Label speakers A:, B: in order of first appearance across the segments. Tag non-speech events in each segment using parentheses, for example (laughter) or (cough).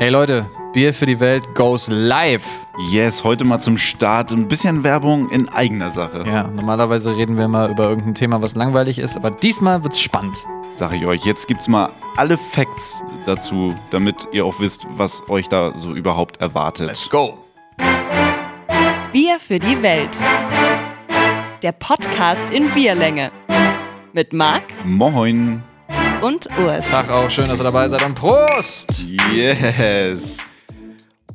A: Hey Leute, Bier für die Welt goes live.
B: Yes, heute mal zum Start ein bisschen Werbung in eigener Sache.
A: Ja, normalerweise reden wir mal über irgendein Thema, was langweilig ist, aber diesmal wird's spannend.
B: Sag ich euch, jetzt gibt's mal alle Facts dazu, damit ihr auch wisst, was euch da so überhaupt erwartet.
A: Let's go.
C: Bier für die Welt. Der Podcast in Bierlänge. Mit Marc
B: Moin.
C: Und Urs.
A: Tag auch, schön, dass ihr dabei seid und Prost!
B: Yes.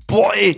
B: Boy.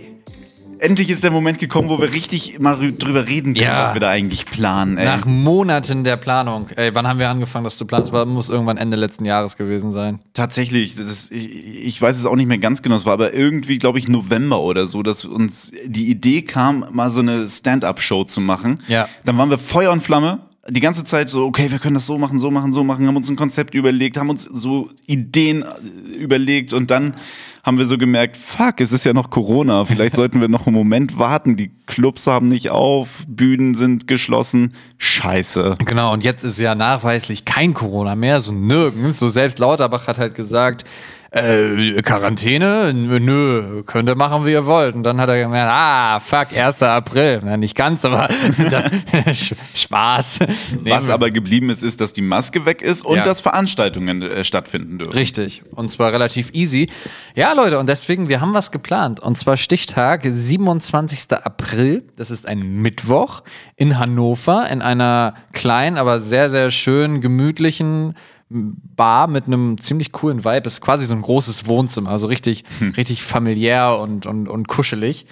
B: Endlich ist der Moment gekommen, wo wir richtig mal rü- drüber reden können,
A: Ja.
B: was wir da eigentlich planen. Ey.
A: Nach Monaten der Planung. Ey, wann haben wir angefangen, das zu planen? Das war, muss irgendwann Ende letzten Jahres gewesen sein.
B: Tatsächlich, das ist, ich, ich weiß es auch nicht mehr ganz genau, es war aber irgendwie, glaube ich, November oder so, dass uns die Idee kam, mal so eine Stand-up-Show zu machen.
A: Ja.
B: Dann waren wir Feuer und Flamme. Die ganze Zeit so, okay, wir können das so machen, so machen, so machen, haben uns ein Konzept überlegt, haben uns so Ideen äh, überlegt und dann haben wir so gemerkt, fuck, es ist ja noch Corona, vielleicht (laughs) sollten wir noch einen Moment warten, die Clubs haben nicht auf, Bühnen sind geschlossen, scheiße.
A: Genau, und jetzt ist ja nachweislich kein Corona mehr, so nirgends. So selbst Lauterbach hat halt gesagt, äh, Quarantäne? Nö, könnt ihr machen, wie ihr wollt. Und dann hat er gemerkt, ah, fuck, 1. April. Na, nicht ganz, aber (laughs) Spaß.
B: Was aber geblieben ist, ist, dass die Maske weg ist und
A: Ja.
B: dass Veranstaltungen äh, stattfinden dürfen.
A: Richtig. Und zwar relativ easy. Ja, Leute, und deswegen, wir haben was geplant. Und zwar Stichtag 27. April. Das ist ein Mittwoch in Hannover in einer kleinen, aber sehr, sehr schön gemütlichen Bar mit einem ziemlich coolen Vibe. Das ist quasi so ein großes Wohnzimmer. Also richtig, richtig familiär und, und, und kuschelig.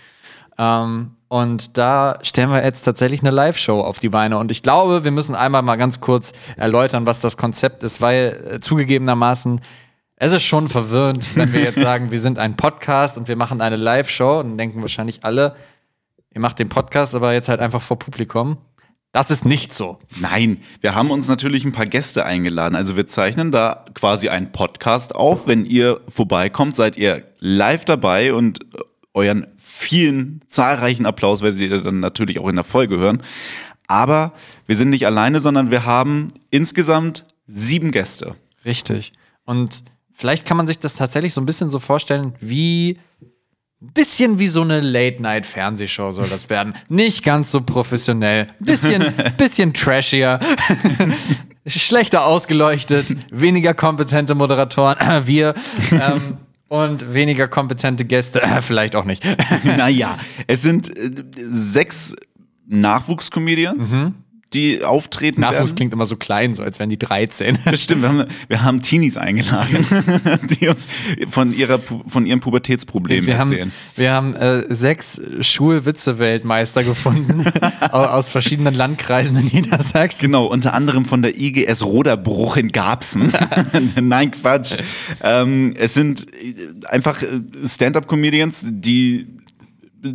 A: Ähm, und da stellen wir jetzt tatsächlich eine Live-Show auf die Beine. Und ich glaube, wir müssen einmal mal ganz kurz erläutern, was das Konzept ist, weil äh, zugegebenermaßen, es ist schon verwirrend, (laughs) wenn wir jetzt sagen, wir sind ein Podcast und wir machen eine Live-Show. Dann denken wahrscheinlich alle, ihr macht den Podcast, aber jetzt halt einfach vor Publikum. Das ist nicht so.
B: Nein, wir haben uns natürlich ein paar Gäste eingeladen. Also wir zeichnen da quasi einen Podcast auf. Wenn ihr vorbeikommt, seid ihr live dabei und äh, euren vielen zahlreichen Applaus werdet ihr dann natürlich auch in der Folge hören. Aber wir sind nicht alleine, sondern wir haben insgesamt sieben Gäste.
A: Richtig. Und vielleicht kann man sich das tatsächlich so ein bisschen so vorstellen, wie bisschen wie so eine Late-Night-Fernsehshow soll das werden. Nicht ganz so professionell, bisschen, (laughs) bisschen trashier, (laughs) schlechter ausgeleuchtet, weniger kompetente Moderatoren, (clears throat) wir, ähm, und weniger kompetente Gäste, (clears throat) vielleicht auch nicht. (laughs)
B: naja, es sind äh, sechs Nachwuchscomedians, die auftreten
A: Nachwuchs
B: werden.
A: klingt immer so klein, so als wären die 13.
B: Das stimmt, wir haben, wir haben Teenies eingeladen, (laughs) die uns von, ihrer, von ihren Pubertätsproblemen
A: Wir haben,
B: erzählen.
A: wir haben äh, sechs Schulwitze-Weltmeister gefunden (laughs) au- aus verschiedenen Landkreisen in Niedersachsen.
B: Genau, unter anderem von der IGS Roderbruch in Garbsen. (laughs) Nein, Quatsch. Ähm, es sind äh, einfach äh, Stand-up-Comedians, die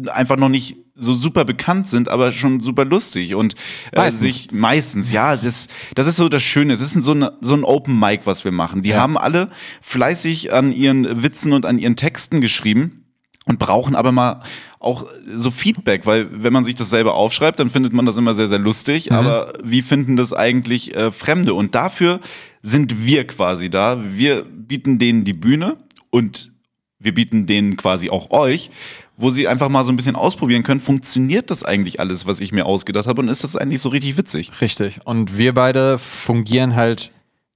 B: einfach noch nicht so super bekannt sind, aber schon super lustig und äh,
A: Meistens.
B: sich meistens, ja, das, das ist so das Schöne. Es ist so, eine, so ein Open Mic, was wir machen. Die
A: Ja.
B: haben alle fleißig an ihren Witzen und an ihren Texten geschrieben und brauchen aber mal auch so Feedback, weil wenn man sich das selber aufschreibt, dann findet man das immer sehr, sehr lustig, aber wie finden das eigentlich äh, Fremde? Und dafür sind wir quasi da. Wir bieten denen die Bühne und wir bieten denen quasi auch euch, wo sie einfach mal so ein bisschen ausprobieren können, funktioniert das eigentlich alles, was ich mir ausgedacht habe und ist das eigentlich so richtig witzig?
A: Richtig. Und wir beide fungieren halt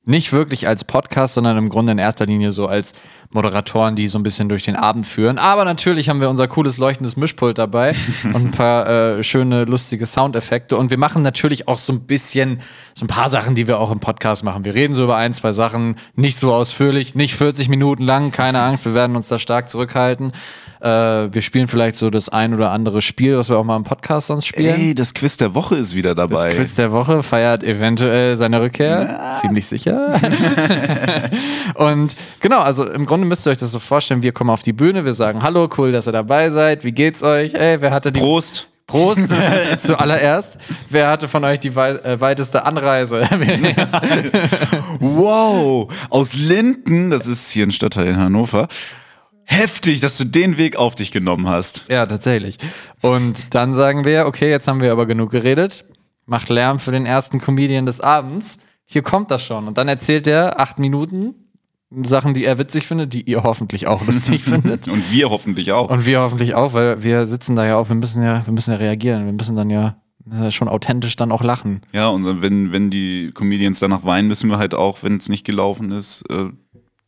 A: nicht wirklich als Podcast, sondern im Grunde in erster Linie so als Moderatoren, die so ein bisschen durch den Abend führen. Aber natürlich haben wir unser cooles leuchtendes Mischpult dabei (laughs) und ein paar äh, schöne, lustige Soundeffekte. Und wir machen natürlich auch so ein bisschen, so ein paar Sachen, die wir auch im Podcast machen. Wir reden so über ein, zwei Sachen, nicht so ausführlich, nicht 40 Minuten lang, keine Angst, wir werden uns da stark zurückhalten. Äh, wir spielen vielleicht so das ein oder andere Spiel, was wir auch mal im Podcast sonst spielen.
B: Ey, das Quiz der Woche ist wieder
A: Das
B: dabei.
A: Quiz der Woche feiert eventuell seine Rückkehr. Ziemlich sicher. (laughs) und genau, also im Grunde müsst ihr euch das so vorstellen, wir kommen auf die Bühne, wir sagen, hallo, cool, dass ihr dabei seid, wie geht's euch? Ey, wer hatte die...
B: Prost!
A: Prost (laughs) (laughs) zuallererst. Wer hatte von euch die wei äh, weiteste Anreise?
B: Wow, aus Linden, das ist hier ein Stadtteil in Hannover. Heftig, dass du den Weg auf dich genommen hast.
A: ja, tatsächlich. Und dann sagen wir, okay, jetzt haben wir aber genug geredet. Macht Lärm für den ersten Comedian des Abends. Hier kommt das schon. Und dann erzählt er acht Minuten Sachen, die er witzig findet, die ihr hoffentlich auch lustig (laughs) findet.
B: Und wir hoffentlich auch.
A: Und wir hoffentlich auch, weil wir sitzen da ja auch, wir müssen ja, wir müssen ja reagieren. Wir müssen dann ja schon authentisch dann auch lachen.
B: ja, und wenn, wenn die Comedians danach weinen, müssen wir halt auch, wenn es nicht gelaufen ist, äh,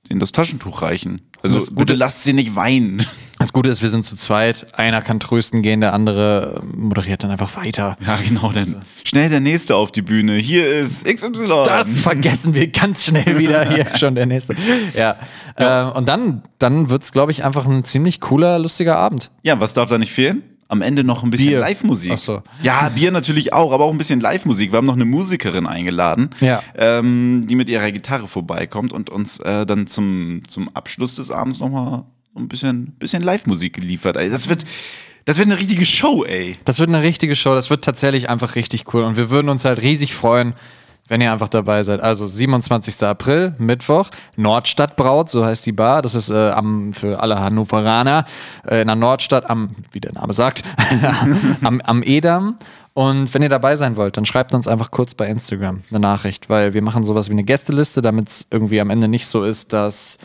B: ihnen das Taschentuch reichen. Also
A: Das Gute-
B: bitte lasst sie nicht weinen. (laughs)
A: Das Gute ist, wir sind zu zweit. Einer kann trösten gehen, der andere moderiert dann einfach weiter.
B: Ja, genau. Dann schnell der Nächste auf die Bühne. Hier ist XY.
A: Das vergessen wir ganz schnell wieder hier (laughs) schon der nächste. Ja. Ähm, und dann, dann wird es, glaube ich, einfach ein ziemlich cooler, lustiger Abend.
B: Ja, was darf da nicht fehlen? Am Ende noch ein bisschen. Live-Musik.
A: So.
B: Ja, Bier natürlich auch, aber auch ein bisschen Live-Musik. Wir haben noch eine Musikerin eingeladen,
A: Ja.
B: ähm, die mit ihrer Gitarre vorbeikommt und uns äh, dann zum, zum Abschluss des Abends nochmal ein bisschen, bisschen Live-Musik geliefert. Ey, das wird, das wird eine richtige Show, ey.
A: Das wird eine richtige Show. Das wird tatsächlich einfach richtig cool. Und wir würden uns halt riesig freuen, wenn ihr einfach dabei seid. Also 27. April, Mittwoch, Nordstadtbraut, so heißt die Bar. Das ist äh, am, für alle Hannoveraner äh, in der Nordstadt am, wie der Name sagt, (laughs) am, am Edam. Und wenn ihr dabei sein wollt, dann schreibt uns einfach kurz bei Instagram eine Nachricht, weil wir machen sowas wie eine Gästeliste, damit es irgendwie am Ende nicht so ist, dass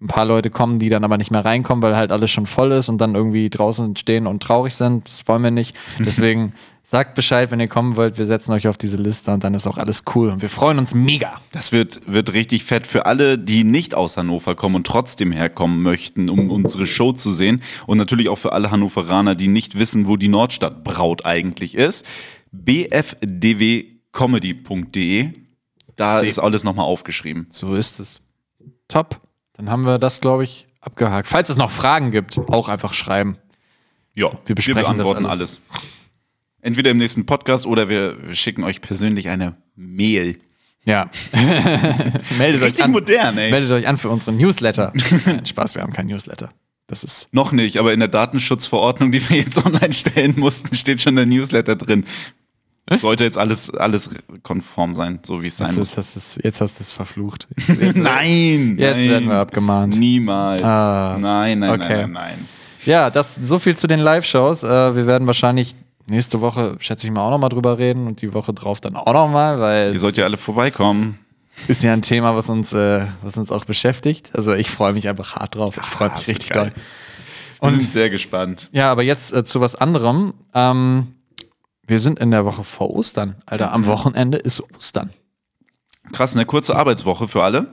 A: ein paar Leute kommen, die dann aber nicht mehr reinkommen, weil halt alles schon voll ist und dann irgendwie draußen stehen und traurig sind. Das wollen wir nicht. (laughs) Deswegen sagt Bescheid, wenn ihr kommen wollt. Wir setzen euch auf diese Liste und dann ist auch alles cool. Und wir freuen uns mega.
B: Das wird, wird richtig fett für alle, die nicht aus Hannover kommen und trotzdem herkommen möchten, um unsere Show zu sehen. Und natürlich auch für alle Hannoveraner, die nicht wissen, wo die Nordstadtbraut eigentlich ist. bfdwcomedy.de. Da
A: See.
B: ist alles nochmal aufgeschrieben.
A: So ist es. Top. Dann haben wir das, glaube ich, abgehakt. Falls es noch Fragen gibt, auch einfach schreiben.
B: Ja,
A: Wir besprechen das
B: beantworten
A: alles.
B: alles. Entweder im nächsten Podcast oder wir schicken euch persönlich eine Mail.
A: Ja. (laughs) meldet euch
B: Richtig
A: an.
B: modern, ey.
A: Meldet euch an für unseren Newsletter. Nein, Spaß, wir haben keinen Newsletter. Das ist
B: Noch nicht, aber in der Datenschutzverordnung, die wir jetzt (laughs) online stellen mussten, steht schon der Newsletter drin. Es sollte jetzt alles, alles konform sein, so wie es sein
A: Jetzt,
B: muss.
A: ist, jetzt hast du es verflucht. (laughs) Jetzt,
B: Nein!
A: Jetzt
B: nein.
A: werden wir abgemahnt.
B: Niemals.
A: Ah,
B: nein, nein,
A: okay.
B: nein, nein, nein.
A: Ja, das so viel zu den Live-Shows. Äh, wir werden wahrscheinlich nächste Woche, schätze ich mal, auch nochmal drüber reden und die Woche drauf dann auch nochmal, weil
B: Ihr sollt ja alle vorbeikommen.
A: ist ja ein Thema, was uns, äh, was uns auch beschäftigt. Also ich freue mich einfach hart drauf. Ich freue
B: Ah,
A: mich
B: wird
A: richtig
B: geil.
A: doll.
B: Wir
A: Und-
B: sind sehr gespannt.
A: Ja, aber jetzt äh, zu was anderem. Ähm, wir sind in der Woche vor Ostern. Alter, am Wochenende ist Ostern.
B: Krass, eine kurze Arbeitswoche für alle.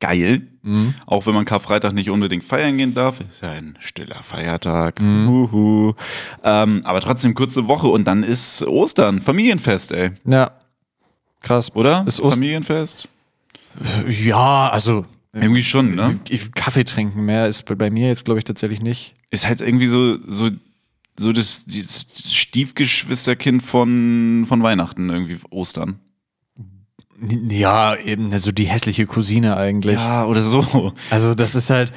B: Geil.
A: Mhm.
B: Auch wenn man Karfreitag nicht unbedingt feiern gehen darf. Ist ja ein stiller Feiertag.
A: Mhm.
B: Ähm, aber trotzdem kurze Woche und dann ist Ostern. Familienfest, ey.
A: Ja. Krass.
B: Oder?
A: Ist Ost-
B: Familienfest?
A: Ja, also
B: Irgendwie schon, ne?
A: Kaffee trinken mehr ist bei- mir jetzt, glaube ich, tatsächlich nicht.
B: Ist halt irgendwie so, so, so das, das Stiefgeschwisterkind von, von Weihnachten, irgendwie Ostern.
A: Ja, eben, also die hässliche Cousine eigentlich.
B: Ja, oder so.
A: Also das ist halt,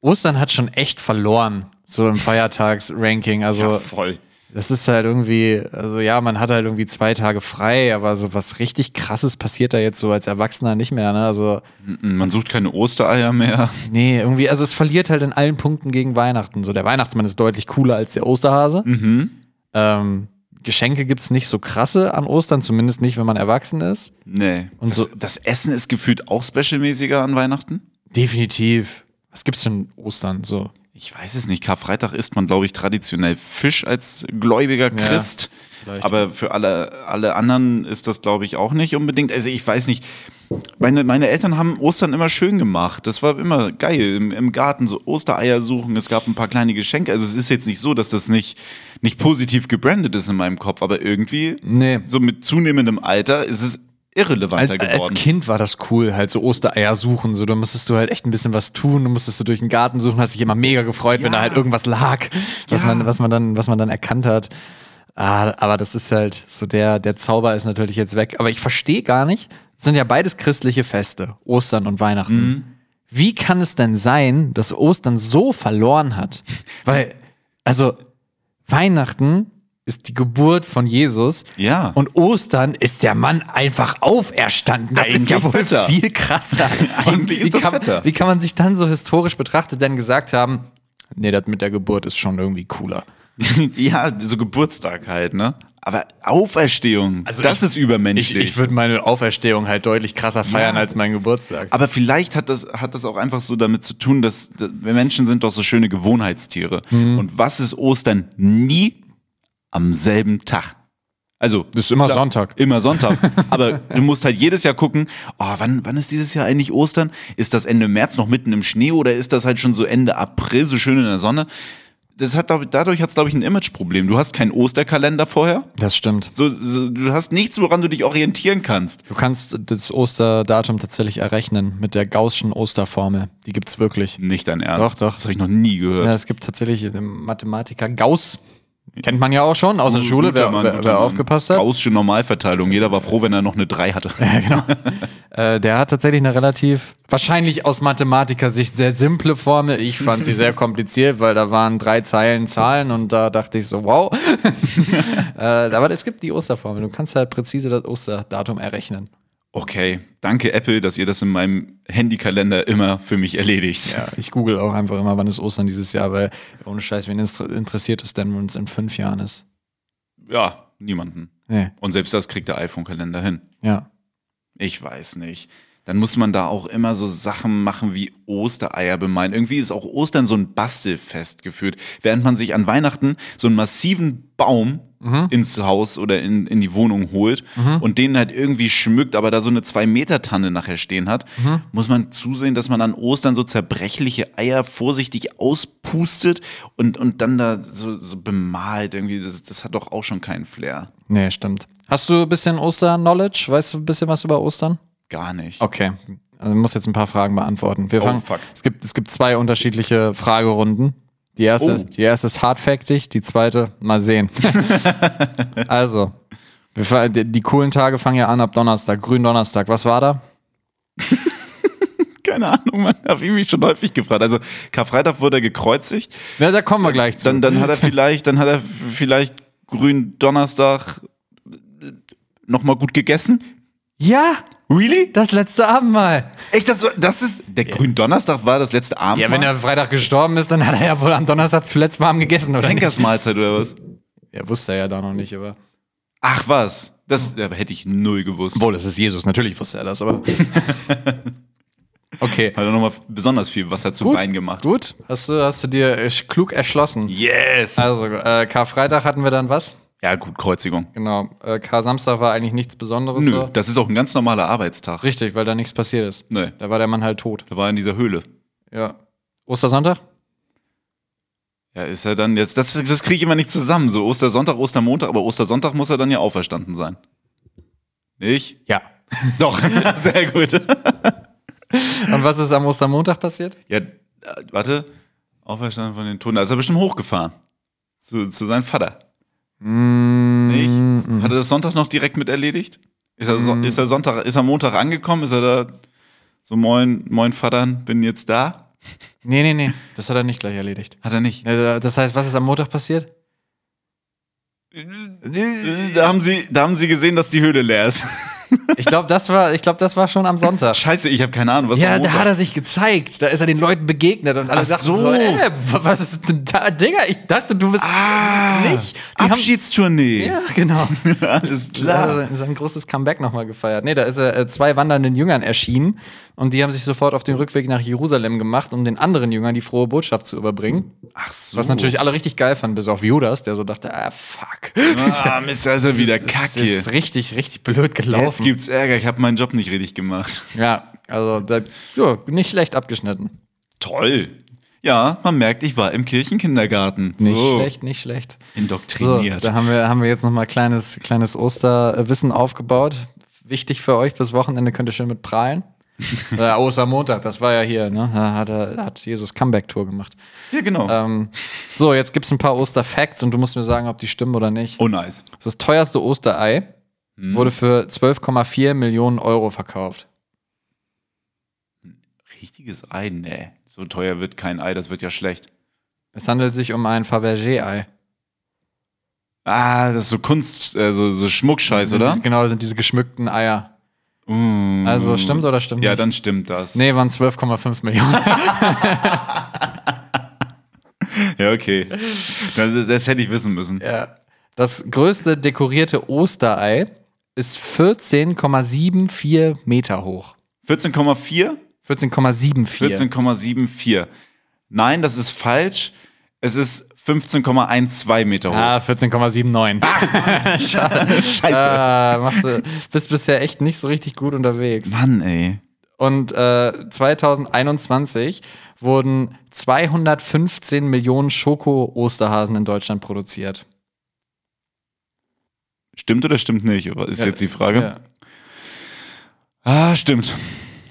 A: Ostern hat schon echt verloren, so im Feiertagsranking. Also
B: voll.
A: das ist halt irgendwie, also ja, man hat halt irgendwie zwei Tage frei, aber so was richtig krasses passiert da jetzt so als Erwachsener nicht mehr, ne? Also,
B: Man sucht keine Ostereier mehr. (laughs)
A: nee, irgendwie, also es verliert halt in allen Punkten gegen Weihnachten. So der Weihnachtsmann ist deutlich cooler als der Osterhase.
B: Mhm.
A: Ähm, Geschenke gibt es nicht so krasse an Ostern, zumindest nicht, wenn man erwachsen ist.
B: Nee.
A: Und
B: das,
A: so-
B: das Essen ist gefühlt auch specialmäßiger an Weihnachten?
A: Definitiv. Was gibt's denn Ostern so?
B: Ich weiß es nicht. Karfreitag isst man, glaube ich, traditionell Fisch als gläubiger Christ.
A: vielleicht.
B: Aber für alle, alle anderen ist das, glaube ich, auch nicht unbedingt. Also ich weiß nicht. Meine, meine Eltern haben Ostern immer schön gemacht. Das war immer geil. Im, Im Garten so Ostereier suchen. Es gab ein paar kleine Geschenke. Also es ist jetzt nicht so, dass das nicht, nicht positiv gebrandet ist in meinem Kopf. Aber irgendwie,
A: Nee.
B: so mit zunehmendem Alter, ist es irrelevanter
A: Als, als
B: geworden.
A: Kind war das cool, halt so Ostereier suchen. So, da musstest du halt echt ein bisschen was tun. Du musstest du durch den Garten suchen, hast dich immer mega gefreut, wenn da halt irgendwas lag, was,
B: Ja.
A: man, was, man dann, was man dann erkannt hat. Ah, aber das ist halt so, der, der Zauber ist natürlich jetzt weg. Aber ich verstehe gar nicht, es sind ja beides christliche Feste, Ostern und Weihnachten.
B: Mhm.
A: Wie kann es denn sein, dass Ostern so verloren hat? (laughs) Weil, also, Weihnachten ist die Geburt von Jesus.
B: Ja.
A: Und Ostern ist der Mann einfach auferstanden. Das ist ja
B: Eigentlich
A: wohl
B: fetter.
A: viel krasser. (laughs)
B: Eigentlich
A: wie, kann,
B: fetter.
A: wie kann man sich dann so historisch betrachtet denn gesagt haben, nee, das mit der Geburt ist schon irgendwie cooler. (laughs)
B: ja, so Geburtstag halt, ne? Aber Auferstehung, das
A: ich-
B: ist übermenschlich.
A: Ich, ich würde meine Auferstehung halt deutlich krasser feiern
B: Ja.
A: als meinen Geburtstag.
B: Aber vielleicht hat das, hat das auch einfach so damit zu tun, dass, dass wir Menschen sind doch so schöne Gewohnheitstiere.
A: Mhm.
B: Und was ist Ostern? Nie am selben Tag. Also,
A: Das ist immer Sonntag.
B: Immer Sonntag. (laughs) Aber du musst halt jedes Jahr gucken, oh, wann, wann ist dieses Jahr eigentlich Ostern? Ist das Ende März noch mitten im Schnee oder ist das halt schon so Ende April, so schön in der Sonne? Das hat, dadurch hat es, glaube ich, ein Imageproblem. Du hast keinen Osterkalender vorher.
A: Das stimmt.
B: So, so, du hast nichts, woran du dich orientieren kannst.
A: Du kannst das Osterdatum tatsächlich errechnen mit der Gaußschen Osterformel. Die gibt's wirklich.
B: Nicht dein Ernst.
A: Doch, doch.
B: Das habe ich noch nie gehört.
A: Ja, es gibt tatsächlich den Mathematiker Gauss. Kennt man ja auch schon aus der Schule, wer, wer, wer aufgepasst hat.
B: Gaußsche Normalverteilung. Jeder war froh, wenn er noch eine 3 hatte. (laughs)
A: Ja, genau. äh, der hat tatsächlich eine relativ, wahrscheinlich aus Mathematiker-Sicht sehr simple Formel. Ich fand sie sehr (laughs) kompliziert, weil da waren drei Zeilen Zahlen und da dachte ich so, wow. (laughs) äh, aber es gibt die Osterformel. Du kannst halt präzise das Osterdatum errechnen.
B: Okay, danke Apple, dass ihr das in meinem Handykalender immer für mich erledigt.
A: Ja, ich google auch einfach immer, wann ist Ostern dieses Jahr, weil ohne Scheiß, wen inter- interessiert es denn, wenn es in fünf Jahren ist?
B: ja niemanden.
A: Nee,
B: Und selbst das kriegt der iPhone-Kalender hin.
A: ja.
B: Ich weiß nicht. Dann muss man da auch immer so Sachen machen wie Ostereier bemalen. Irgendwie ist auch Ostern so ein Bastelfest geführt. Während man sich an Weihnachten so einen massiven Baum ins Haus oder in, in die Wohnung holt und den halt irgendwie schmückt, aber da so eine Zwei-Meter-Tanne nachher stehen hat, muss man zusehen, dass man an Ostern so zerbrechliche Eier vorsichtig auspustet und, und dann da so, so bemalt. Irgendwie, das, das hat doch auch schon keinen Flair.
A: Nee, stimmt. Hast du ein bisschen Oster-Knowledge? Weißt du ein bisschen was über Ostern?
B: Gar nicht.
A: Okay. Also ich muss jetzt ein paar Fragen beantworten. Wir
B: Oh,
A: fangen,
B: fuck.
A: Es, gibt, es gibt zwei unterschiedliche Fragerunden. Die erste,
B: Oh.
A: die erste ist hardfactig, die zweite mal sehen. (laughs) also, wir, die, die coolen Tage fangen ja an ab Donnerstag, Gründonnerstag. Was war da? (laughs)
B: Keine Ahnung, man. Habe ich mich schon häufig gefragt. Also Karfreitag wurde er gekreuzigt.
A: Ja, da kommen wir gleich zu.
B: Dann, dann hat er (laughs) vielleicht, dann hat er vielleicht grün Donnerstag nochmal gut gegessen.
A: Ja,
B: Really?
A: das letzte Abendmahl.
B: Echt, das, das ist. Der Gründonnerstag war das letzte Abendmahl?
A: Ja, wenn er Freitag gestorben ist, dann hat er ja wohl am Donnerstag zuletzt warm gegessen, oder?
B: Henkersmahlzeit oder was?
A: Ja, wusste er ja da noch nicht, aber.
B: Ach was. Das äh, hätte ich null gewusst.
A: Obwohl, das ist Jesus, natürlich wusste er das, aber. (laughs) okay.
B: Hat er nochmal besonders viel Wasser zu Wein gemacht.
A: Gut, hast du, hast du dir äh, klug erschlossen.
B: Yes!
A: Also, äh, Karfreitag hatten wir dann was?
B: Ja, gut, Kreuzigung.
A: Genau. Äh, Kar-Samstag war eigentlich nichts Besonderes.
B: Nö,
A: So.
B: das ist auch ein ganz normaler Arbeitstag.
A: Richtig, weil da nichts passiert ist.
B: Nee.
A: Da war der Mann halt tot.
B: Da war er in dieser Höhle.
A: Ja. Ostersonntag?
B: Ja, ist er dann jetzt, das, das kriege ich immer nicht zusammen. So Ostersonntag, Ostermontag, aber Ostersonntag muss er dann ja auferstanden sein. Nicht?
A: Ja. (laughs)
B: Doch, (laughs) sehr gut. (laughs)
A: Und was ist am Ostermontag passiert?
B: Ja, äh, warte. Auferstanden von den Toten. Da ist er bestimmt hochgefahren. Zu, zu seinem Vater. Nicht? Hat er das Sonntag noch direkt mit erledigt? Ist er, so, ist er Sonntag, ist er Montag angekommen? Ist er da so, moin, moin Vatern, bin jetzt da?
A: Nee, nee, nee. Das hat er nicht gleich erledigt.
B: Hat er nicht.
A: Das heißt, was ist am Montag passiert?
B: Da haben sie, da haben sie gesehen, dass die Höhle leer ist.
A: Ich glaube, das war, ich glaube, das war schon am Sonntag.
B: Scheiße, ich habe keine Ahnung, was
A: Ja,
B: war
A: da hat er sich gezeigt. Da ist er den Leuten begegnet und alle
B: Ach
A: sagten
B: so.
A: so, äh, was ist denn da, Digga? Ich dachte, du bist
B: Ah,
A: nicht. Die haben-
B: Abschiedstournee.
A: Ja, genau. (laughs)
B: Alles
A: Da
B: klar.
A: hat er sein großes Comeback nochmal gefeiert. Nee, da ist er äh, zwei wandernden Jüngern erschienen und die haben sich sofort auf den Rückweg nach Jerusalem gemacht, um den anderen Jüngern die frohe Botschaft zu überbringen.
B: Ach so.
A: Was natürlich alle richtig geil fanden, bis auf Judas, der so dachte, ah, fuck.
B: Ah, Mist, da ist er wieder
A: Das ist
B: kacke.
A: jetzt richtig, richtig blöd
B: Jetzt
A: gelaufen.
B: gibt's Ärger, ich habe meinen Job nicht richtig gemacht.
A: Ja, also da, so, nicht schlecht abgeschnitten.
B: Toll. Ja, man merkt, ich war im Kirchenkindergarten.
A: Nicht
B: so.
A: schlecht, nicht schlecht. So,
B: Indoktriniert.
A: da haben wir, haben wir jetzt nochmal kleines, kleines Osterwissen aufgebaut. Wichtig für euch, bis Wochenende könnt ihr schön mit prahlen. Äh, Ostermontag, das war ja hier, ne? Da hat, er, hat Jesus Comeback-Tour gemacht.
B: ja, genau.
A: Ähm, so, jetzt gibt es ein paar Osterfacts und du musst mir sagen, ob die stimmen oder nicht.
B: oh, nice.
A: Das teuerste Osterei wurde für 12,4 Millionen Euro verkauft.
B: Richtiges Ei, nee. So teuer wird kein Ei, das wird ja schlecht.
A: Es handelt sich um ein Fabergé-Ei.
B: Ah, das ist so Kunst, äh, so, so Schmuckscheiß, oder?
A: Genau, das sind diese geschmückten Eier.
B: Mm.
A: Also stimmt oder stimmt
B: Ja,
A: nicht?
B: dann stimmt das.
A: Nee, waren 12,5 Millionen. (laughs)
B: Ja, okay. Das, das hätte ich wissen müssen.
A: Ja. Das größte dekorierte Osterei ist 14,74 Meter hoch.
B: 14,4?
A: 14,74.
B: 14,74. Nein, das ist falsch. Es ist 15,12 Meter hoch.
A: Ah, 14,79. (laughs)
B: Scheiße.
A: Ah, machst du, bist bisher echt nicht so richtig gut unterwegs.
B: Mann, ey.
A: Und äh, 2021 wurden 215 Millionen Schoko-Osterhasen in Deutschland produziert.
B: Stimmt oder stimmt nicht? Ist
A: Ja,
B: jetzt die Frage.
A: Ja.
B: Ah, stimmt.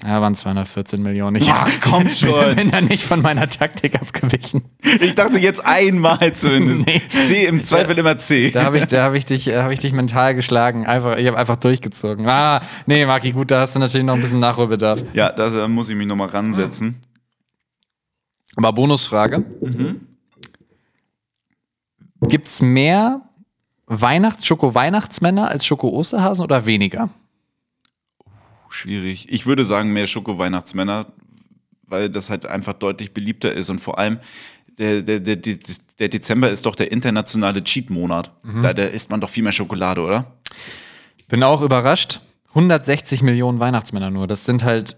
A: Ja, waren 214 Millionen. Ich
B: Ach, (laughs) komm schon.
A: bin da nicht von meiner Taktik abgewichen.
B: Ich dachte jetzt einmal (laughs) zumindest.
A: Nee.
B: C, im Zweifel immer C.
A: Da habe ich, da hab ich, dich, äh, hab ich dich mental geschlagen. Einfach, ich habe einfach durchgezogen. Ah, nee, Maki, gut, da hast du natürlich noch ein bisschen Nachholbedarf.
B: Ja, da äh, muss ich mich nochmal ransetzen.
A: Aber Bonusfrage. Gibt es mehr Weihnachts Schoko-Weihnachtsmänner als Schoko-Osterhasen oder weniger?
B: Schwierig. Ich würde sagen, mehr Schoko-Weihnachtsmänner, weil das halt einfach deutlich beliebter ist und vor allem der, der, der, der der Dezember ist doch der internationale Cheat-Monat. Da, da isst man doch viel mehr Schokolade, oder?
A: Bin auch überrascht. 160 Millionen Weihnachtsmänner nur. Das sind halt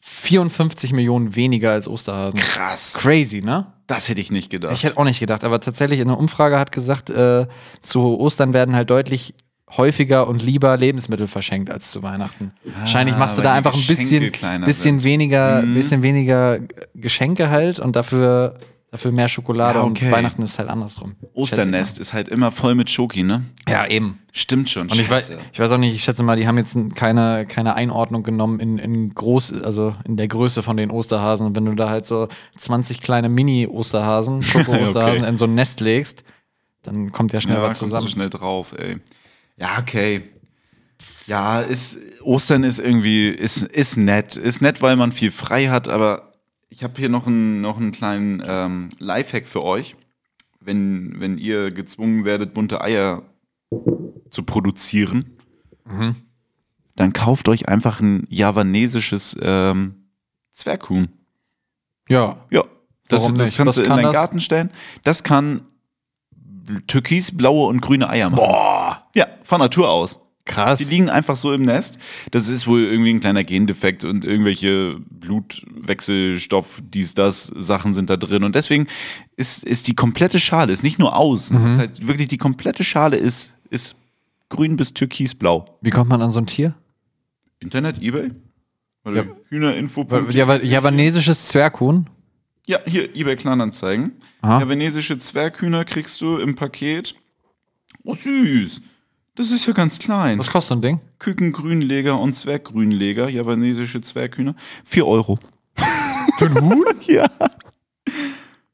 A: 54 Millionen weniger als Osterhasen.
B: Krass.
A: Crazy, ne?
B: Das hätte ich nicht gedacht.
A: Ich hätte auch nicht gedacht, aber tatsächlich in einer Umfrage hat gesagt, äh, zu Ostern werden halt deutlich häufiger und lieber Lebensmittel verschenkt als zu Weihnachten. Wahrscheinlich machst du da einfach ein bisschen, bisschen weniger, bisschen weniger Geschenke halt und dafür, dafür mehr Schokolade
B: Ja, okay.
A: und Weihnachten ist halt andersrum.
B: Osternest ist halt immer voll mit Schoki, ne?
A: Ja, eben.
B: Stimmt schon.
A: Und ich weiß, ich weiß auch nicht, ich schätze mal, die haben jetzt keine, keine Einordnung genommen in, in groß, also in der Größe von den Osterhasen. Und wenn du da halt so 20 kleine Mini-Osterhasen, (laughs) Schoko-Osterhasen
B: Okay.
A: in so ein Nest legst, dann kommt ja schnell
B: Ja,
A: was
B: kommst du
A: zusammen.
B: schnell drauf, ey. Ja, okay. Ja, ist, Ostern ist irgendwie, ist, ist nett. Ist nett, weil man viel frei hat, aber ich habe hier noch einen, noch einen kleinen ähm, Lifehack für euch. Wenn, wenn ihr gezwungen werdet, bunte Eier zu produzieren, dann kauft euch einfach ein javanesisches ähm, Zwerghuhn.
A: Ja,
B: Ja, das, das kannst
A: Was
B: du in
A: kann
B: deinen
A: das?
B: Garten stellen. Das kann türkis, blaue und grüne Eier machen. Boah! Ja, von Natur aus.
A: krass.
B: Die liegen einfach so im Nest. Das ist wohl irgendwie ein kleiner Gendefekt und irgendwelche Blutwechselstoff, dies, das, Sachen sind da drin. Und deswegen ist, ist die komplette Schale, ist nicht nur außen,
A: Mhm.
B: ist halt wirklich die komplette Schale ist, ist grün bis türkisblau.
A: Wie kommt man an so ein Tier?
B: Internet, Ebay? Oder
A: Ja.
B: Hühnerinfo.
A: Java javanesisches Zwerghuhn.
B: Ja, hier, eBay Kleinanzeigen.
A: Aha.
B: Javanesische Zwerghühner kriegst du im Paket. Oh, süß. Das ist ja ganz klein.
A: Was kostet so ein Ding?
B: Kükengrünleger und Zwerggrünleger, javanesische Zwerghühner. 4 Euro. Für ein Huhn? (laughs) ja.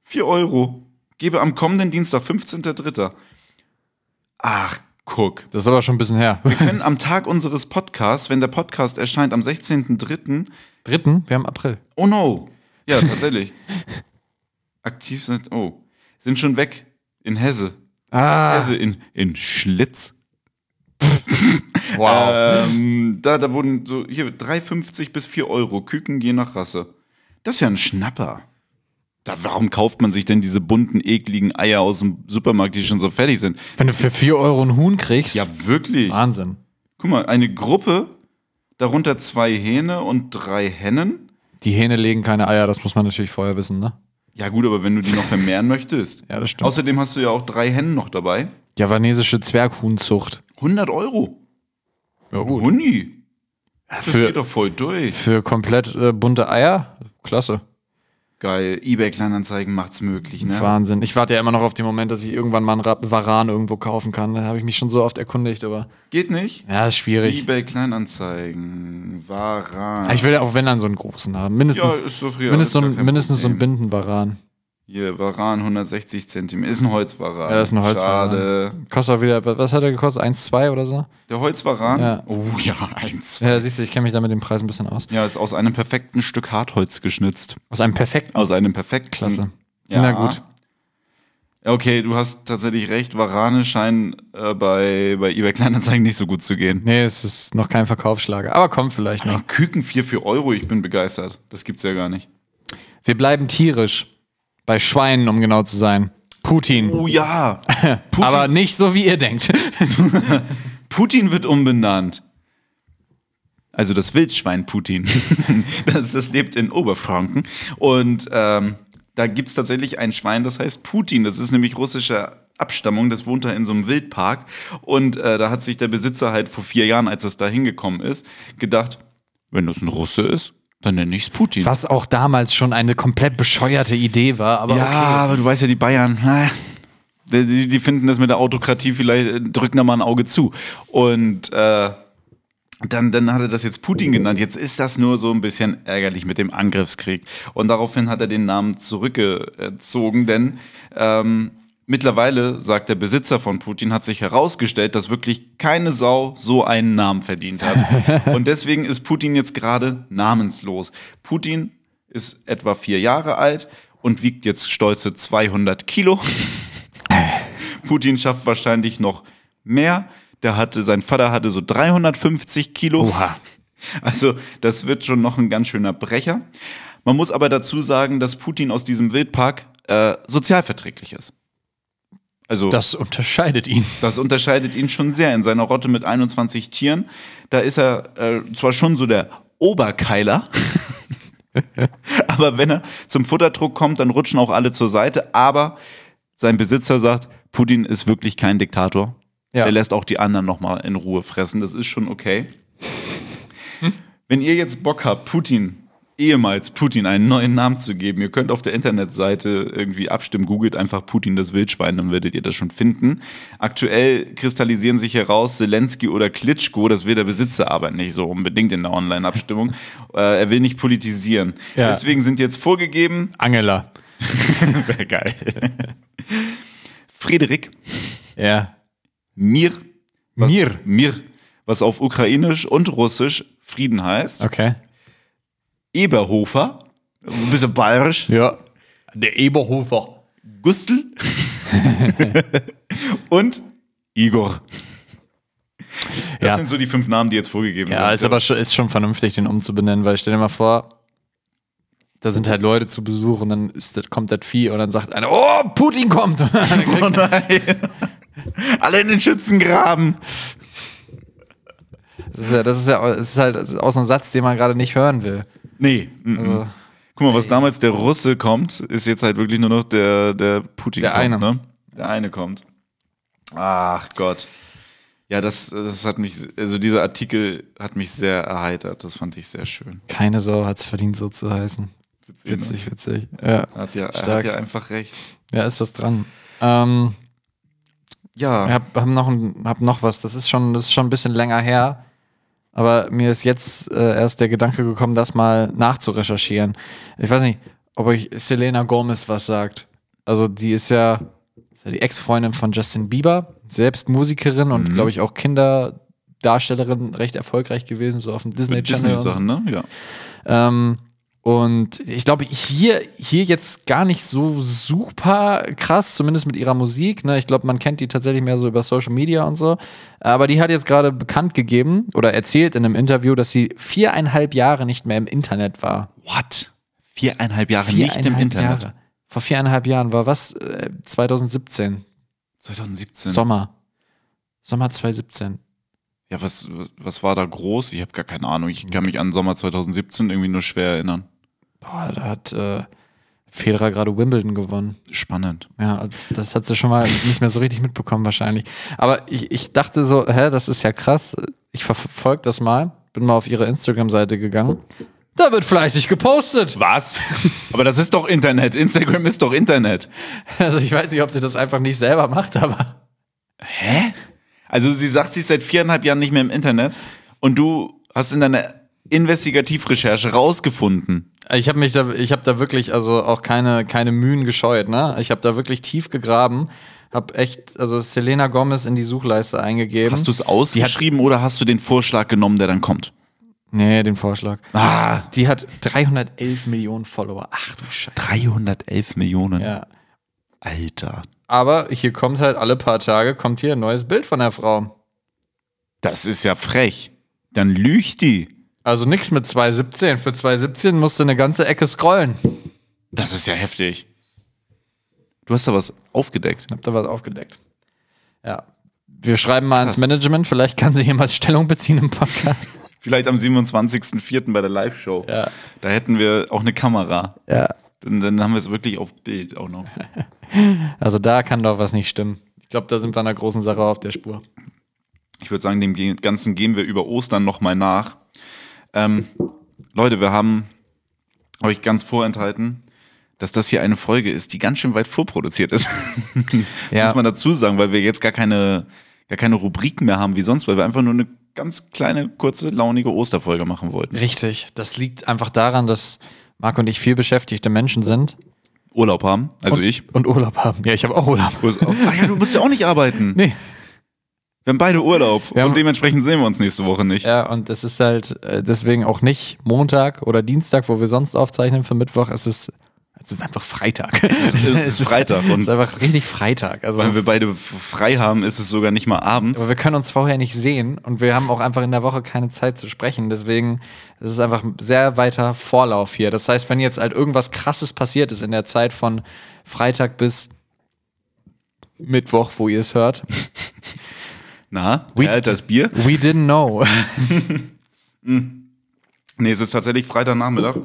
B: 4 Euro. Gebe am kommenden Dienstag, 15.03. Ach, guck.
A: Das ist aber schon ein bisschen her.
B: Wir können am Tag unseres Podcasts, wenn der Podcast erscheint, am 16.03.
A: Dritten, wir haben April.
B: Oh no. Ja, tatsächlich. (laughs) Aktiv sind. Oh. Sind schon weg. In Hesse.
A: Ah,
B: Hesse in, in Schlitz. (laughs)
A: wow.
B: Ähm, da, da wurden so, hier 3,50 bis 4 Euro. Küken je nach Rasse. Das ist ja ein Schnapper. Da, warum kauft man sich denn diese bunten, ekligen Eier aus dem Supermarkt, die schon so fertig sind?
A: Wenn du für 4 Euro ein Huhn kriegst,
B: Ja, wirklich.
A: Wahnsinn.
B: Guck mal, eine Gruppe, darunter zwei Hähne und drei Hennen.
A: Die Hähne legen keine Eier, das muss man natürlich vorher wissen, ne?
B: Ja, gut, aber wenn du die noch vermehren möchtest.
A: Ja, das stimmt.
B: Außerdem hast du ja auch drei Hennen noch dabei.
A: Javanesische Zwerghuhnzucht.
B: 100 Euro.
A: Ja,
B: Huni. Das
A: Für-
B: geht doch voll durch.
A: Für komplett äh, bunte Eier? Klasse.
B: Geil. eBay Kleinanzeigen macht's möglich, ne?
A: Wahnsinn. Ich warte ja immer noch auf den Moment, dass ich irgendwann mal einen Ra- Varan irgendwo kaufen kann. Da habe ich mich schon so oft erkundigt, aber
B: Geht nicht?
A: ja, ist schwierig.
B: eBay Kleinanzeigen. Varan.
A: Ich will ja auch wenn dann so einen großen haben. Mindestens,
B: ja, ist doch hier.
A: mindestens, so, ein, mindestens so ein
B: Problem.
A: Bindenvaran.
B: Hier, Varan 160 Zentimeter. Ist ein Holzvaran.
A: Ja, das ist ein Holzvaran.
B: Schade.
A: Kostet auch wieder, was hat er gekostet? 1,2 oder so?
B: Der Holzvaran?
A: Ja.
B: Oh ja, eins.
A: Ja, siehst du, ich kenne mich da mit dem Preis ein bisschen aus.
B: Ja, ist aus einem perfekten Stück Hartholz geschnitzt.
A: Aus einem perfekten.
B: Aus einem perfekten.
A: Klasse.
B: Ja.
A: Na gut.
B: Okay, du hast tatsächlich recht. Varane scheinen äh, bei, bei eBay Kleinanzeigen nicht so gut zu gehen.
A: Nee, es ist noch kein Verkaufsschlager, aber kommt vielleicht noch.
B: Ein Küken 4 für Euro, ich bin begeistert. Das gibt's ja gar nicht.
A: Wir bleiben tierisch. Bei Schweinen, um genau zu sein. Putin.
B: Oh ja. (laughs) Putin,
A: Aber nicht so, wie ihr denkt. (laughs)
B: Putin wird umbenannt. Also das Wildschwein Putin. (laughs) das, das lebt in Oberfranken. Und ähm, da gibt es tatsächlich ein Schwein, das heißt Putin. Das ist nämlich russischer Abstammung. Das wohnt da in so einem Wildpark. Und äh, da hat sich der Besitzer halt vor vier Jahren, als es da hingekommen ist, gedacht, wenn das ein Russe ist, dann nenne ich es Putin.
A: Was auch damals schon eine komplett bescheuerte Idee war, aber
B: ja,
A: okay.
B: aber du weißt ja, die Bayern, die, die finden das mit der Autokratie vielleicht, äh, drücken da mal ein Auge zu. Und äh, dann, dann hat er das jetzt Putin genannt. Jetzt ist das nur so ein bisschen ärgerlich mit dem Angriffskrieg. Und daraufhin hat er den Namen zurückgezogen, denn ähm, mittlerweile, sagt der Besitzer von Putin, hat sich herausgestellt, dass wirklich keine Sau so einen Namen verdient hat. (laughs) Und deswegen ist Putin jetzt gerade namenslos. Putin ist etwa vier Jahre alt und wiegt jetzt stolze 200 Kilo. (laughs) Putin schafft wahrscheinlich noch mehr. Der hatte, sein Vater hatte so 350 Kilo.
A: Oha. (laughs)
B: Also, das wird schon noch ein ganz schöner Brecher. Man muss aber dazu sagen, dass Putin aus diesem Wildpark äh, sozialverträglich ist. Also, das,
A: Das unterscheidet ihn.
B: unterscheidet ihn schon sehr. In seiner Rotte mit 21 Tieren, da ist er äh, zwar schon so der Oberkeiler, (laughs) aber wenn er zum Futterdruck kommt, dann rutschen auch alle zur Seite. Aber sein Besitzer sagt, Putin ist wirklich kein Diktator.
A: Ja.
B: Er lässt auch die anderen nochmal in Ruhe fressen. Das ist schon okay. Wenn ihr jetzt Bock habt, Putin, ehemals Putin, einen neuen Namen zu geben, ihr könnt auf der Internetseite irgendwie abstimmen, googelt einfach Putin das Wildschwein, dann werdet ihr das schon finden. Aktuell kristallisieren sich heraus Zelensky oder Klitschko, das will der Besitzer aber nicht so unbedingt in der Online-Abstimmung. (laughs) äh, er will nicht politisieren.
A: Ja.
B: Deswegen sind jetzt vorgegeben,
A: Angela. (laughs)
B: wäre geil. Friedrich
A: Ja.
B: Mir. Was,
A: Mir.
B: Mir. Was auf Ukrainisch und Russisch Frieden heißt.
A: Okay.
B: Eberhofer. Ein bisschen bayerisch.
A: Ja. Der Eberhofer.
B: Gustl. (laughs) und Igor. Das
A: Ja.
B: sind so die fünf Namen, die jetzt vorgegeben sind.
A: Ja, ist aber schon, ist schon vernünftig, den umzubenennen, weil stell dir mal vor, da sind halt Leute zu Besuch und dann das- kommt das Vieh und dann sagt einer, oh, Putin kommt. (laughs)
B: Oh nein. Alle in den Schützengraben.
A: das ist ja, das ist ja das ist halt auch so ein Satz, den man gerade nicht hören will.
B: Nee. mm, mm.
A: Also,
B: Guck mal, was damals der Russe kommt, ist jetzt halt wirklich nur noch der, der Putin
A: Der
B: kommt,
A: eine.
B: Ne? Der eine kommt. Ach Gott. Ja, das, das hat mich, also dieser Artikel hat mich sehr erheitert. Das fand ich sehr schön.
A: keine Sau hat es verdient, so zu heißen.
B: Witzig. ne?
A: Witzig, witzig. Ja,
B: Hat ja, er
A: Stark.
B: hat ja einfach recht.
A: ja ist was dran. Ähm,
B: Ja.
A: Ich hab, hab, noch ein, hab noch was, das ist, schon, das ist schon ein bisschen länger her. Aber mir ist jetzt äh, erst der Gedanke gekommen, das mal nachzurecherchieren. Ich weiß nicht, ob euch Selena Gomez was sagt. Also, die ist ja, ist ja die Ex-Freundin von Justin Bieber, selbst Musikerin und, glaube ich, auch Kinderdarstellerin, recht erfolgreich gewesen, so auf dem Disney Channel. und so.
B: Disney-Sachen, ne? Ja.
A: Ähm, und ich glaube, hier, hier jetzt gar nicht so super krass, zumindest mit ihrer Musik. Ne? Ich glaube, man kennt die tatsächlich mehr so über Social Media und so. Aber die hat jetzt gerade bekannt gegeben oder erzählt in einem Interview, dass sie viereinhalb Jahre nicht mehr im Internet war.
B: What? Viereinhalb Jahre nicht im
A: Viereinhalb
B: Internet.
A: Jahre. Vor viereinhalb Jahren war was? Äh, 2017.
B: 2017.
A: Sommer. Sommer 2017.
B: Ja, was, was, was war da groß? Ich habe gar keine Ahnung. Ich kann mich an Sommer 2017 irgendwie nur schwer erinnern.
A: Boah, da hat äh, Federer gerade Wimbledon gewonnen.
B: Spannend.
A: Ja, das, das hat sie schon mal nicht mehr so richtig mitbekommen wahrscheinlich. Aber ich, ich dachte so, hä, das ist ja krass. Ich verfolge das mal. Bin mal auf ihre Instagram-Seite gegangen. Da wird fleißig gepostet.
B: Was? Aber das ist doch Internet. Instagram ist doch Internet.
A: Also ich weiß nicht, ob sie das einfach nicht selber macht, aber
B: Hä? Also sie sagt, sie ist seit viereinhalb Jahren nicht mehr im Internet und du hast in deiner Investigativrecherche rausgefunden.
A: Ich habe mich da, ich habe da wirklich also auch keine, keine Mühen gescheut. Ne? Ich habe da wirklich tief gegraben, habe echt also Selena Gomez in die Suchleiste eingegeben.
B: Hast du es ausgeschrieben oder hast du den Vorschlag genommen, der dann kommt?
A: Nee, den Vorschlag.
B: Ah,
A: Die hat 311 Millionen Follower. Ach du Scheiße.
B: 311 Millionen.
A: Ja.
B: Alter.
A: Aber hier kommt halt alle paar Tage kommt hier ein neues Bild von der Frau.
B: Das ist ja frech. Dann lügt die.
A: Also nichts mit 217. Für 217 musst du eine ganze Ecke scrollen.
B: Das ist ja heftig. Du hast da was aufgedeckt.
A: Hab da was aufgedeckt. Ja. Wir schreiben mal ins. Management, vielleicht kann sich jemand Stellung beziehen im Podcast. (laughs)
B: Vielleicht am 27.04. bei der Live-Show.
A: Ja.
B: Da hätten wir auch eine Kamera.
A: Ja.
B: Dann, dann haben wir es wirklich auf Bild auch noch. (laughs)
A: Also da kann doch was nicht stimmen. Ich glaube, da sind wir einer großen Sache auf der Spur.
B: Ich würde sagen, dem Ganzen gehen wir über Ostern nochmal nach. Ähm, Leute, wir haben euch ganz vorenthalten, dass das hier eine Folge ist, die ganz schön weit vorproduziert ist. (laughs) das
A: Ja.
B: muss man dazu sagen, weil wir jetzt gar keine, gar keine Rubriken mehr haben wie sonst, weil wir einfach nur eine ganz kleine, kurze, launige Osterfolge machen wollten.
A: Richtig. Das liegt einfach daran, dass Marc und ich viel beschäftigte Menschen sind.
B: Urlaub haben, also
A: und,
B: ich.
A: Und Urlaub haben. Ja, ich habe auch Urlaub.
B: Ach ja, du musst ja auch nicht arbeiten.
A: Nee.
B: Wir haben beide Urlaub
A: Wir haben-
B: und dementsprechend sehen wir uns nächste Woche nicht.
A: Ja, und es ist halt äh, deswegen auch nicht Montag oder Dienstag, wo wir sonst aufzeichnen für Mittwoch. Es ist, es ist einfach Freitag. Es
B: ist (laughs) Freitag
A: Es
B: und-
A: ist einfach richtig Freitag. Also,
B: Weil wir beide frei haben, ist es sogar nicht mal abends.
A: aber wir können uns vorher nicht sehen und wir haben auch einfach in der Woche keine Zeit zu sprechen. Deswegen ist es einfach ein sehr weiter Vorlauf hier. Das heißt, wenn jetzt halt irgendwas Krasses passiert ist in der Zeit von Freitag bis Mittwoch, wo ihr es hört, (laughs)
B: Na,
A: We-
B: wer hält das Bier?
A: we didn't know. (laughs) (laughs)
B: Nee, es ist tatsächlich Freitagnachmittag.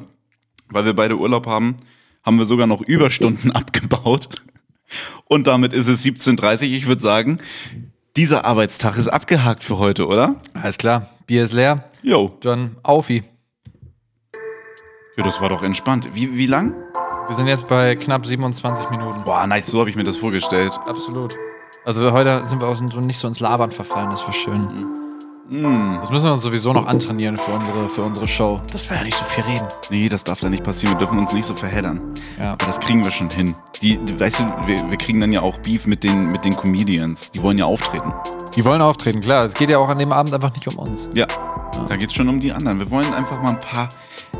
B: Weil wir beide Urlaub haben, haben wir sogar noch Überstunden (laughs) abgebaut. Und damit ist es 17.30 Uhr. Ich würde sagen, dieser Arbeitstag ist abgehakt für heute, oder?
A: Alles klar, Bier ist leer,
B: Jo.
A: dann Aufi.
B: Ja, das war doch entspannt. Wie, wie lang?
A: Wir sind jetzt bei knapp 27 Minuten.
B: Boah, nice, so habe ich mir das vorgestellt.
A: Absolut. Also heute sind wir auch so nicht so ins Labern verfallen, das war schön.
B: Mm.
A: Das müssen wir uns sowieso noch antrainieren für unsere, für unsere Show. Das wäre ja nicht so viel reden.
B: Nee, das darf da nicht passieren. Wir dürfen uns nicht so verheddern.
A: Ja.
B: Aber das kriegen wir schon hin. Die, die, weißt du, wir, wir kriegen dann ja auch Beef mit den, mit den Comedians. Die wollen ja auftreten.
A: Die wollen auftreten, klar. Es geht ja auch an dem Abend einfach nicht um uns.
B: Ja, da geht es schon um die anderen. Wir wollen einfach mal ein paar.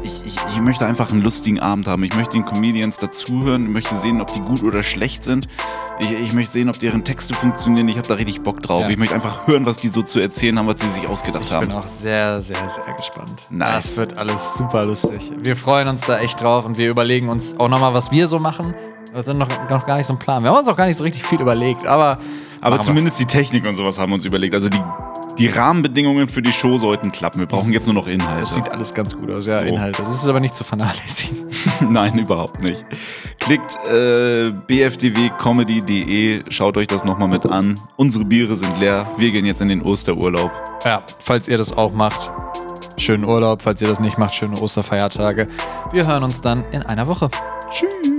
B: Ich, ich, ich möchte einfach einen lustigen Abend haben. Ich möchte den Comedians dazuhören. Ich möchte sehen, ob die gut oder schlecht sind. Ich, ich möchte sehen, ob deren Texte funktionieren. Ich habe da richtig Bock drauf.
A: Ja.
B: Ich möchte einfach hören, was die so zu erzählen haben, was sie sich ausgedacht
A: Ich
B: haben.
A: bin auch sehr, sehr, sehr gespannt.
B: Nice.
A: Das wird alles super lustig. Wir freuen uns da echt drauf und wir überlegen uns auch nochmal, was wir so machen. Wir sind noch, noch gar nicht so ein Plan. Wir haben uns auch gar nicht so richtig viel überlegt, aber.
B: Aber
A: machen wir.
B: zumindest die Technik und sowas haben wir uns überlegt. Also die, die Rahmenbedingungen für die Show sollten klappen. Wir brauchen jetzt nur noch Inhalte.
A: Es sieht alles ganz gut aus, ja,
B: So.
A: Inhalte. Das ist aber nicht zu vernachlässigen. (laughs) (laughs)
B: Nein, überhaupt nicht. Klickt äh, bfdwcomedy.de, schaut euch das nochmal mit an. Unsere Biere sind leer. Wir gehen jetzt in den Osterurlaub.
A: Ja, falls ihr das auch macht, schönen Urlaub. Falls ihr das nicht macht, schöne Osterfeiertage. Wir hören uns dann in einer Woche.
B: Tschüss.